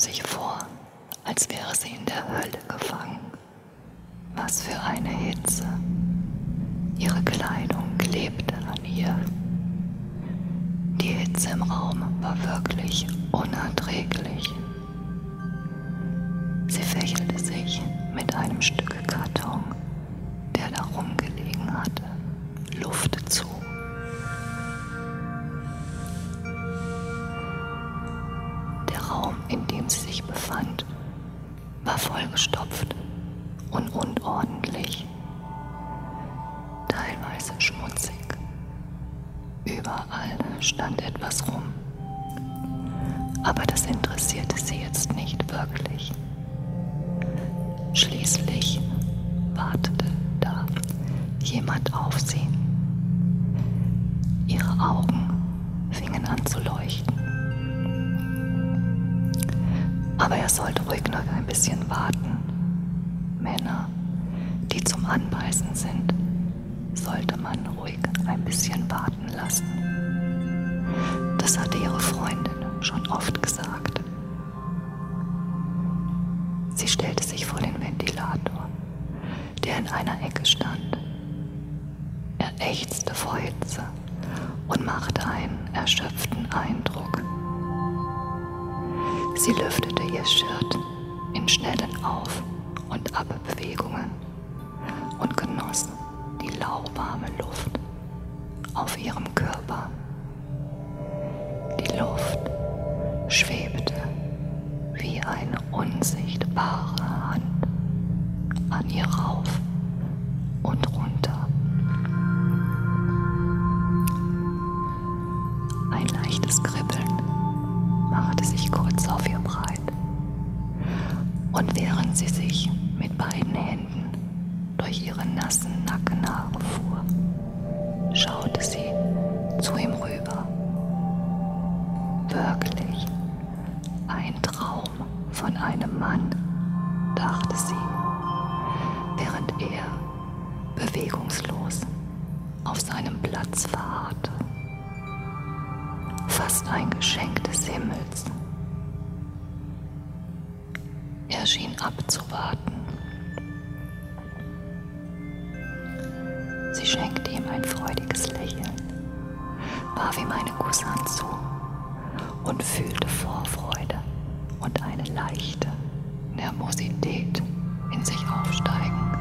sich vor, als wäre sie in der Hölle gefangen. Was für eine Hitze. Ihre Kleidung klebte an ihr. Die Hitze im Raum war wirklich unerträglich. War vollgestopft und unordentlich, teilweise schmutzig. Überall stand etwas rum. Aber das interessierte sie Aber er sollte ruhig noch ein bisschen warten. Männer, die zum Anbeißen sind, sollte man ruhig ein bisschen warten lassen. Das hatte ihre Freundin schon oft gesagt. Sie stellte sich vor den Ventilator, der in einer Ecke stand. Er ächzte vor Hitze und machte einen erschöpften Eindruck. Sie lüftete ihr Shirt in schnellen Auf- und Abbewegungen und genoss die lauwarme Luft auf ihrem Körper. Die Luft schwebte wie eine unsichtbare Hand an ihr Und während sie sich mit beiden Händen durch ihre nassen Nackenhaare fuhr, schaute sie zu ihm rüber. Wirklich ein Traum von einem Mann, dachte sie, während er bewegungslos auf seinem Platz verharrte. Fast ein Geschenk des Himmels. Er schien abzuwarten. Sie schenkte ihm ein freudiges Lächeln, warf ihm eine Kusshand zu und fühlte Vorfreude und eine leichte Nervosität in sich aufsteigen.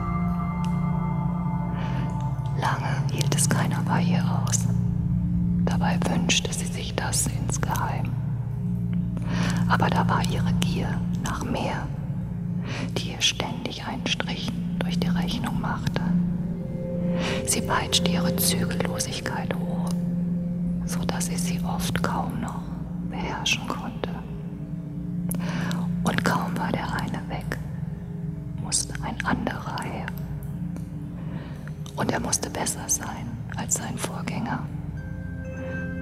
Lange hielt es keiner bei ihr aus. Dabei wünschte sie sich das insgeheim. Aber da war ihre Gier nach mehr, ständig einen Strich durch die Rechnung machte. Sie peitschte ihre Zügellosigkeit hoch, so dass sie sie oft kaum noch beherrschen konnte. Und kaum war der eine weg, musste ein anderer her. Und er musste besser sein als sein Vorgänger,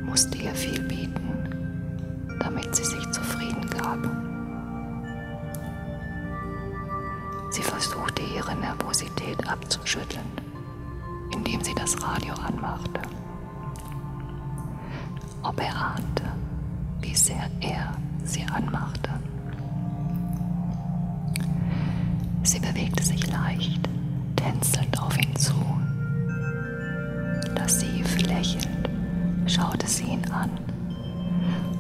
musste ihr viel bieten, damit sie sich zufrieden gab. Versuchte ihre Nervosität abzuschütteln, indem sie das Radio anmachte. Ob er ahnte, wie sehr er sie anmachte. Sie bewegte sich leicht, tänzelnd auf ihn zu. Lassiv lächelnd schaute sie ihn an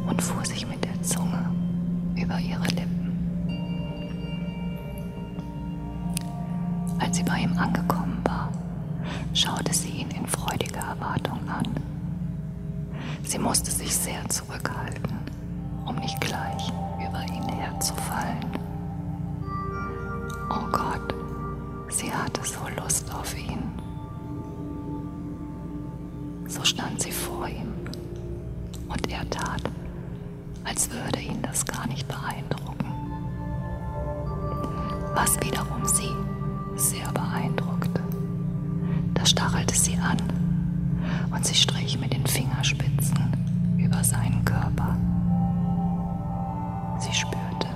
und fuhr sich mit der Zunge über ihre Lippen. Als sie bei ihm angekommen war, schaute sie ihn in freudiger Erwartung an. Sie musste sich sehr zurückhalten, um nicht gleich über ihn herzufallen. Oh Gott, sie hatte so Lust auf ihn. So stand sie vor ihm und er tat, als würde ihn das gar nicht beeindrucken. was wiederum sie sie strich mit den Fingerspitzen über seinen Körper. Sie spürte,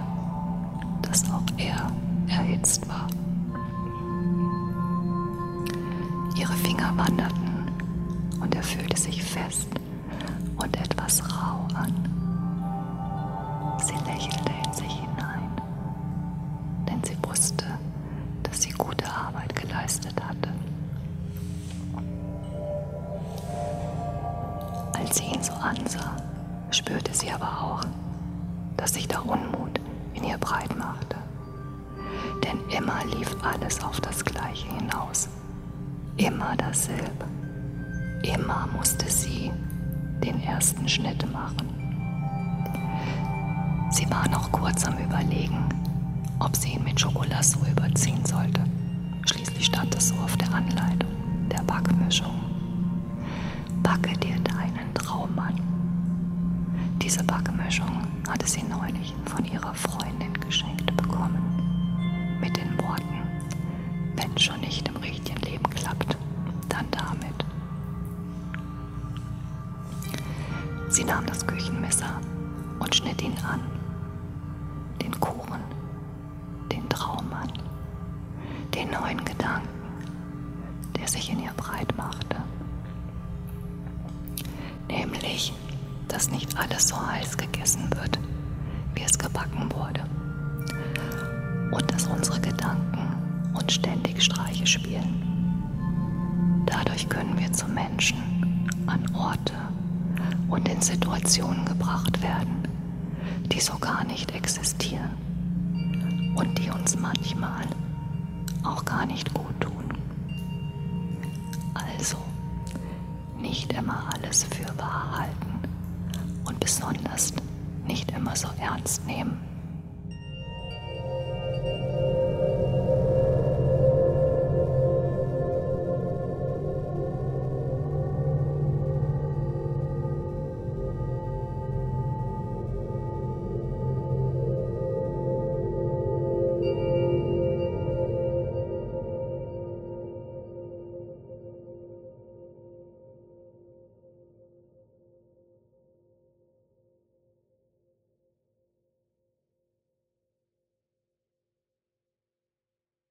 dass auch er erhitzt war. Ihre Finger wanderten und er fühlte sich fest Denn immer lief alles auf das Gleiche hinaus. Immer dasselbe. Immer musste sie den ersten Schnitt machen. Sie war noch kurz am Überlegen, ob sie ihn mit Schokolasso überziehen sollte. Schließlich stand es so auf der Anleitung der Backmischung. Backe dir deinen Traummann. Diese Backmischung hatte sie neulich von ihrer Freundin geschenkt neuen Gedanken, der sich in ihr breit machte. Nämlich, dass nicht alles so heiß gegessen wird, wie es gebacken wurde. Und dass unsere Gedanken uns ständig Streiche spielen. Dadurch können wir zu Menschen an Orte und in Situationen gebracht werden, die so gar nicht existieren und die uns manchmal auch gar nicht gut tun. Also nicht immer alles für wahr halten und besonders nicht immer so ernst nehmen,